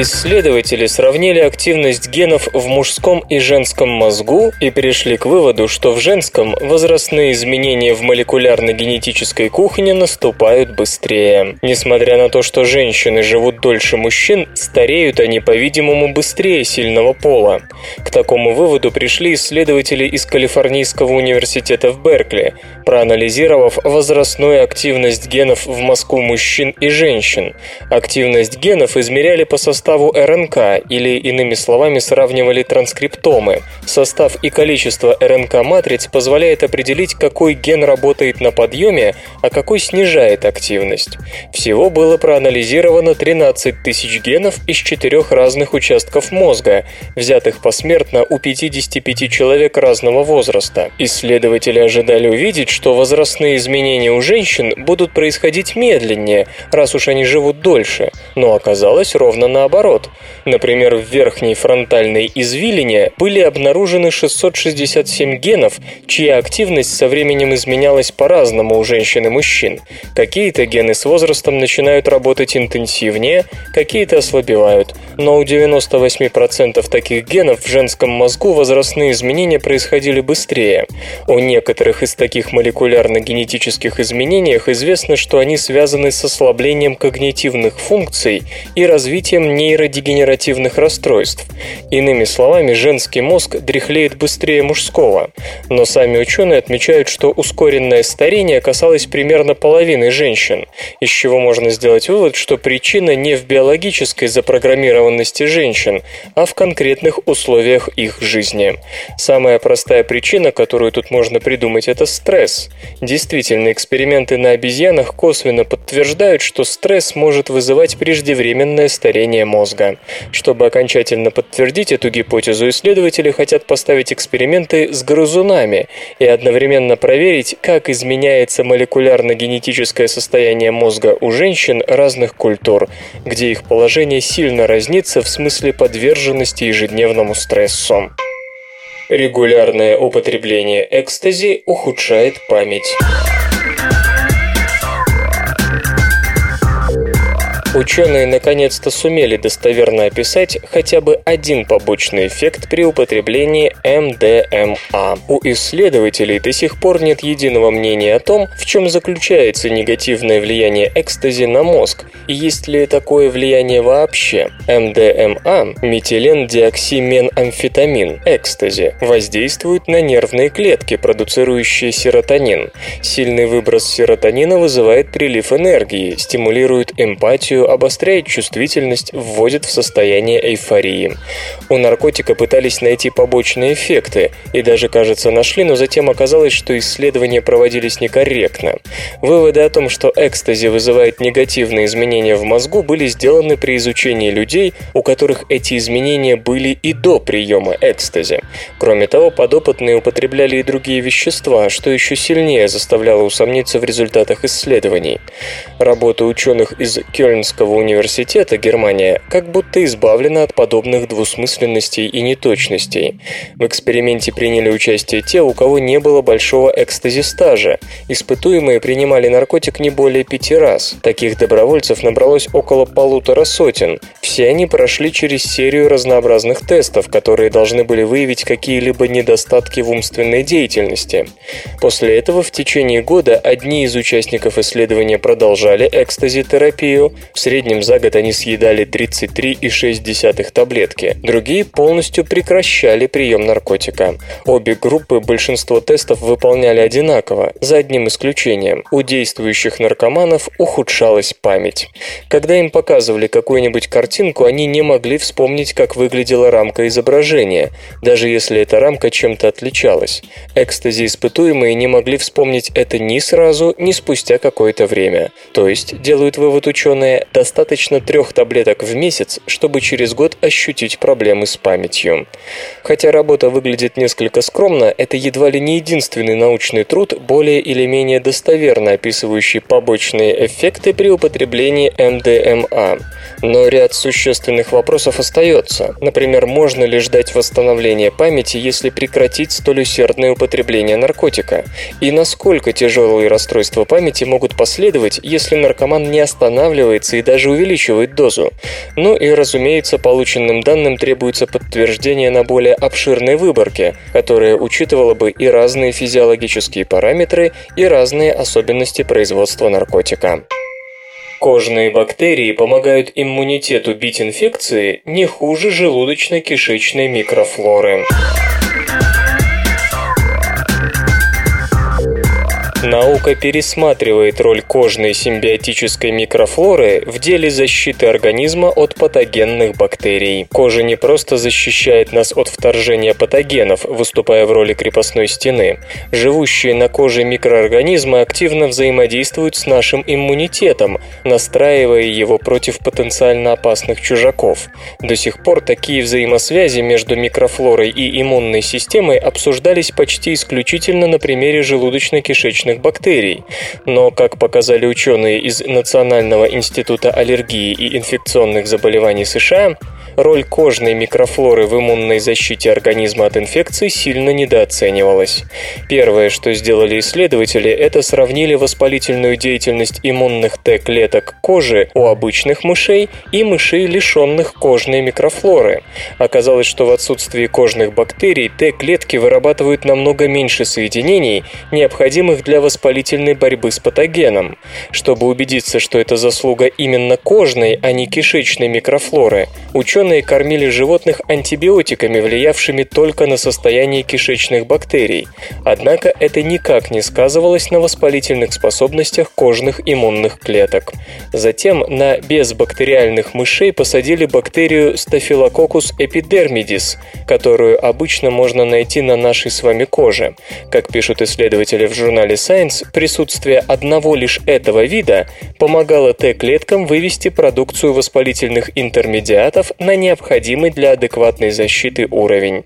Исследователи сравнили активность генов в мужском и женском мозгу и пришли к выводу, что в женском возрастные изменения в молекулярно-генетической кухне наступают быстрее. Несмотря на то, что женщины живут дольше мужчин, стареют они, по-видимому, быстрее сильного пола. К такому выводу пришли исследователи из Калифорнийского университета в Беркли, проанализировав возрастную активность генов в мозгу мужчин и женщин. Активность генов измеряли по состоянию составу РНК, или иными словами сравнивали транскриптомы. Состав и количество РНК-матриц позволяет определить, какой ген работает на подъеме, а какой снижает активность. Всего было проанализировано 13 тысяч генов из четырех разных участков мозга, взятых посмертно у 55 человек разного возраста. Исследователи ожидали увидеть, что возрастные изменения у женщин будут происходить медленнее, раз уж они живут дольше, но оказалось ровно наоборот. Например, в верхней фронтальной извилине были обнаружены 667 генов, чья активность со временем изменялась по-разному у женщин и мужчин. Какие-то гены с возрастом начинают работать интенсивнее, какие-то ослабевают. Но у 98% таких генов в женском мозгу возрастные изменения происходили быстрее. У некоторых из таких молекулярно-генетических изменений известно, что они связаны с ослаблением когнитивных функций инфекций и развитием нейродегенеративных расстройств. Иными словами, женский мозг дряхлеет быстрее мужского. Но сами ученые отмечают, что ускоренное старение касалось примерно половины женщин, из чего можно сделать вывод, что причина не в биологической запрограммированности женщин, а в конкретных условиях их жизни. Самая простая причина, которую тут можно придумать, это стресс. Действительно, эксперименты на обезьянах косвенно подтверждают, что стресс может вызывать преждевременное старение мозга. Чтобы окончательно подтвердить эту гипотезу, исследователи хотят поставить эксперименты с грызунами и одновременно проверить, как изменяется молекулярно-генетическое состояние мозга у женщин разных культур, где их положение сильно разнится в смысле подверженности ежедневному стрессу. Регулярное употребление экстази ухудшает память. Ученые наконец-то сумели достоверно описать хотя бы один побочный эффект при употреблении МДМА. У исследователей до сих пор нет единого мнения о том, в чем заключается негативное влияние экстази на мозг и есть ли такое влияние вообще. МДМА, метилендиоксименамфетамин, экстази, воздействует на нервные клетки, продуцирующие серотонин. Сильный выброс серотонина вызывает прилив энергии, стимулирует эмпатию эмоцию, обостряет чувствительность, вводит в состояние эйфории. У наркотика пытались найти побочные эффекты, и даже, кажется, нашли, но затем оказалось, что исследования проводились некорректно. Выводы о том, что экстази вызывает негативные изменения в мозгу, были сделаны при изучении людей, у которых эти изменения были и до приема экстази. Кроме того, подопытные употребляли и другие вещества, что еще сильнее заставляло усомниться в результатах исследований. Работа ученых из Кёльнс Лейденского университета Германия как будто избавлена от подобных двусмысленностей и неточностей. В эксперименте приняли участие те, у кого не было большого экстази-стажа. Испытуемые принимали наркотик не более пяти раз. Таких добровольцев набралось около полутора сотен. Все они прошли через серию разнообразных тестов, которые должны были выявить какие-либо недостатки в умственной деятельности. После этого в течение года одни из участников исследования продолжали экстази-терапию, в среднем за год они съедали 33,6 таблетки. Другие полностью прекращали прием наркотика. Обе группы большинство тестов выполняли одинаково, за одним исключением. У действующих наркоманов ухудшалась память. Когда им показывали какую-нибудь картинку, они не могли вспомнить, как выглядела рамка изображения, даже если эта рамка чем-то отличалась. Экстази испытуемые не могли вспомнить это ни сразу, ни спустя какое-то время. То есть, делают вывод ученые, достаточно трех таблеток в месяц, чтобы через год ощутить проблемы с памятью. Хотя работа выглядит несколько скромно, это едва ли не единственный научный труд, более или менее достоверно описывающий побочные эффекты при употреблении МДМА. Но ряд существенных вопросов остается. Например, можно ли ждать восстановления памяти, если прекратить столь усердное употребление наркотика? И насколько тяжелые расстройства памяти могут последовать, если наркоман не останавливается и даже увеличивает дозу? Ну и, разумеется, полученным данным требуется подтверждение на более обширной выборке, которая учитывала бы и разные физиологические параметры, и разные особенности производства наркотика. Кожные бактерии помогают иммунитету бить инфекции не хуже желудочно-кишечной микрофлоры. Наука пересматривает роль кожной симбиотической микрофлоры в деле защиты организма от патогенных бактерий. Кожа не просто защищает нас от вторжения патогенов, выступая в роли крепостной стены. Живущие на коже микроорганизмы активно взаимодействуют с нашим иммунитетом, настраивая его против потенциально опасных чужаков. До сих пор такие взаимосвязи между микрофлорой и иммунной системой обсуждались почти исключительно на примере желудочно-кишечной различных бактерий. Но, как показали ученые из Национального института аллергии и инфекционных заболеваний США, роль кожной микрофлоры в иммунной защите организма от инфекций сильно недооценивалась. Первое, что сделали исследователи, это сравнили воспалительную деятельность иммунных Т-клеток кожи у обычных мышей и мышей, лишенных кожной микрофлоры. Оказалось, что в отсутствии кожных бактерий Т-клетки вырабатывают намного меньше соединений, необходимых для воспалительной борьбы с патогеном. Чтобы убедиться, что это заслуга именно кожной, а не кишечной микрофлоры, ученые кормили животных антибиотиками, влиявшими только на состояние кишечных бактерий. Однако это никак не сказывалось на воспалительных способностях кожных иммунных клеток. Затем на безбактериальных мышей посадили бактерию Staphylococcus epidermidis, которую обычно можно найти на нашей с вами коже. Как пишут исследователи в журнале Science, присутствие одного лишь этого вида помогало Т-клеткам вывести продукцию воспалительных интермедиатов необходимый для адекватной защиты уровень.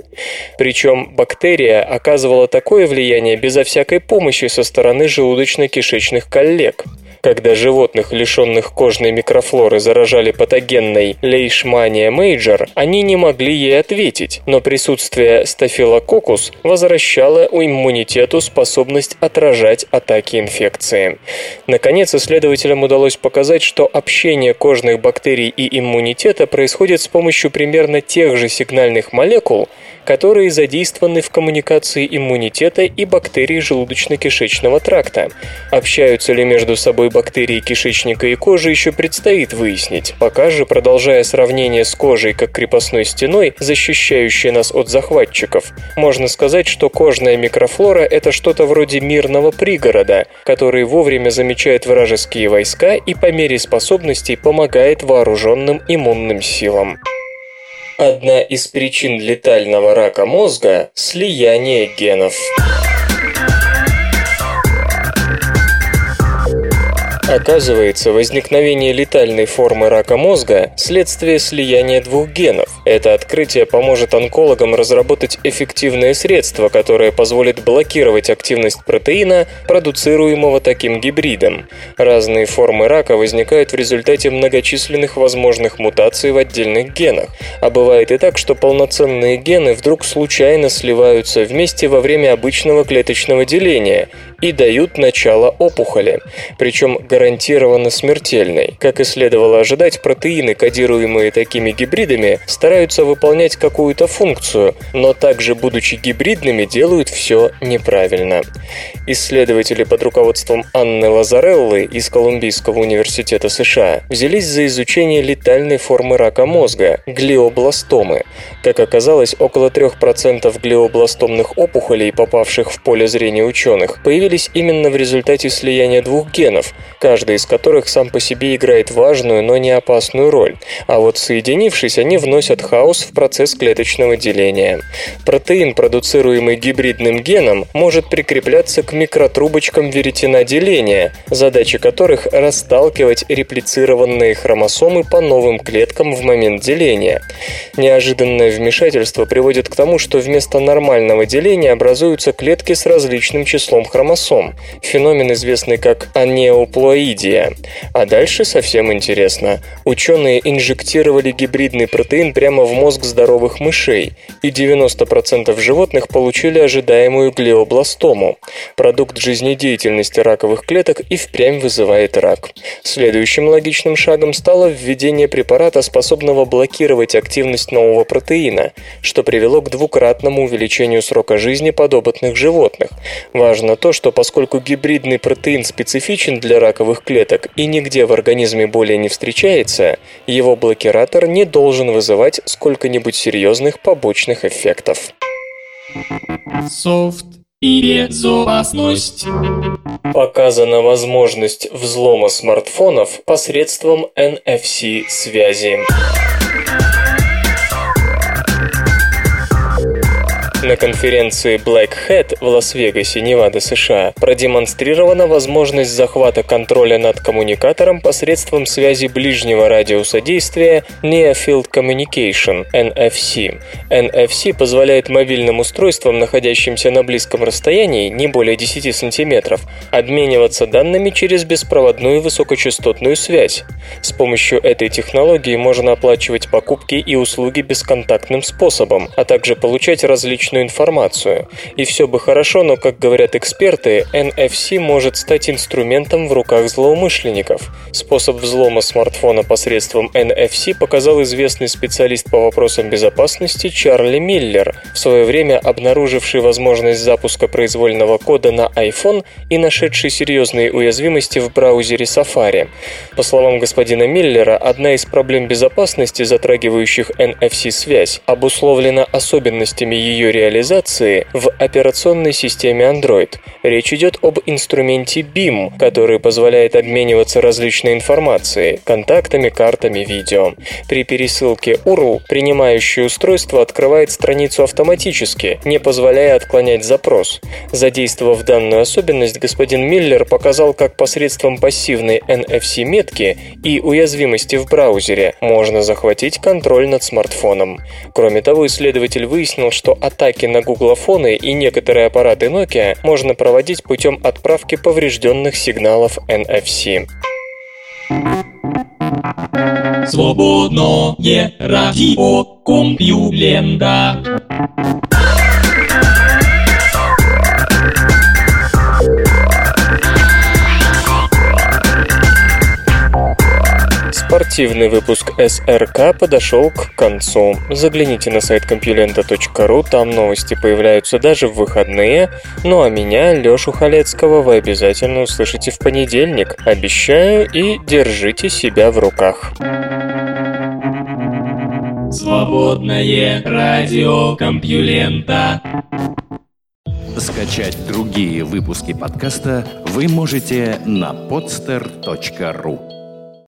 Причем бактерия оказывала такое влияние безо всякой помощи со стороны желудочно-кишечных коллег. Когда животных, лишенных кожной микрофлоры, заражали патогенной Leishmania major, они не могли ей ответить, но присутствие Staphylococcus возвращало у иммунитету способность отражать атаки инфекции. Наконец, исследователям удалось показать, что общение кожных бактерий и иммунитета происходит с помощью примерно тех же сигнальных молекул, которые задействованы в коммуникации иммунитета и бактерий желудочно-кишечного тракта. Общаются ли между собой бактерии кишечника и кожи еще предстоит выяснить. Пока же, продолжая сравнение с кожей как крепостной стеной, защищающей нас от захватчиков, можно сказать, что кожная микрофлора – это что-то вроде мирного пригорода, который вовремя замечает вражеские войска и по мере способностей помогает вооруженным иммунным силам. Одна из причин летального рака мозга – слияние генов. Оказывается, возникновение летальной формы рака мозга – следствие слияния двух генов. Это открытие поможет онкологам разработать эффективное средство, которое позволит блокировать активность протеина, продуцируемого таким гибридом. Разные формы рака возникают в результате многочисленных возможных мутаций в отдельных генах. А бывает и так, что полноценные гены вдруг случайно сливаются вместе во время обычного клеточного деления и дают начало опухоли. Причем гарантированно смертельной. Как и следовало ожидать, протеины, кодируемые такими гибридами, стараются выполнять какую-то функцию, но также, будучи гибридными, делают все неправильно. Исследователи под руководством Анны Лазареллы из Колумбийского университета США взялись за изучение летальной формы рака мозга – глиобластомы. Как оказалось, около 3% глиобластомных опухолей, попавших в поле зрения ученых, появились именно в результате слияния двух генов, каждый из которых сам по себе играет важную, но не опасную роль. А вот соединившись, они вносят хаос в процесс клеточного деления. Протеин, продуцируемый гибридным геном, может прикрепляться к микротрубочкам веретена деления, задача которых – расталкивать реплицированные хромосомы по новым клеткам в момент деления. Неожиданное вмешательство приводит к тому, что вместо нормального деления образуются клетки с различным числом хромосом. Феномен, известный как анеоплоидия. А дальше совсем интересно. Ученые инжектировали гибридный протеин прямо в мозг здоровых мышей, и 90% животных получили ожидаемую глиобластому. Продукт жизнедеятельности раковых клеток и впрямь вызывает рак. Следующим логичным шагом стало введение препарата, способного блокировать активность нового протеина, что привело к двукратному увеличению срока жизни подопытных животных. Важно то, что поскольку гибридный протеин специфичен для раковых клеток и нигде в организме более не встречается, его блокиратор не должен вызывать сколько-нибудь серьезных побочных эффектов.
Софт и безопасность.
Показана возможность взлома смартфонов посредством NFC-связи. На конференции Black Hat в Лас-Вегасе, Невада, США, продемонстрирована возможность захвата контроля над коммуникатором посредством связи ближнего радиуса действия Near Field Communication, NFC. NFC позволяет мобильным устройствам, находящимся на близком расстоянии, не более 10 см, обмениваться данными через беспроводную высокочастотную связь. С помощью этой технологии можно оплачивать покупки и услуги бесконтактным способом, а также получать различную информацию. И все бы хорошо, но, как говорят эксперты, NFC может стать инструментом в руках злоумышленников. Способ взлома смартфона посредством NFC показал известный специалист по вопросам безопасности Чарли Миллер, в свое время обнаруживший возможность запуска произвольного кода на iPhone и нашедший серьезные уязвимости в браузере Safari. По словам господина Миллера, одна из проблем безопасности, затрагивающих NFC-связь, обусловлена особенностями ее реализации в операционной системе Android. Речь идет об инструменте BIM, который позволяет обмениваться различной информацией, контактами, картами, видео. При пересылке URL принимающее устройство открывает страницу автоматически, не позволяя отклонять запрос. Задействовав данную особенность, господин Миллер показал, как посредством пассивной NFC-метки и уязвимости в браузере можно захватить контроль над смартфоном. Кроме того, исследователь выяснил, что атаки на гуглофоны и некоторые аппараты Nokia можно проводить путем отправки поврежденных сигналов NFC.
Свободное радио Компьюлента.
Спортивный выпуск СРК подошел к концу. Загляните на сайт компьюлента.ру, там новости появляются даже в выходные. Ну а меня, Лёшу Халецкого, вы обязательно услышите в понедельник. Обещаю и держите себя в руках.
Свободное радио Компьюлента.
Скачать другие выпуски подкаста вы можете на podster.ru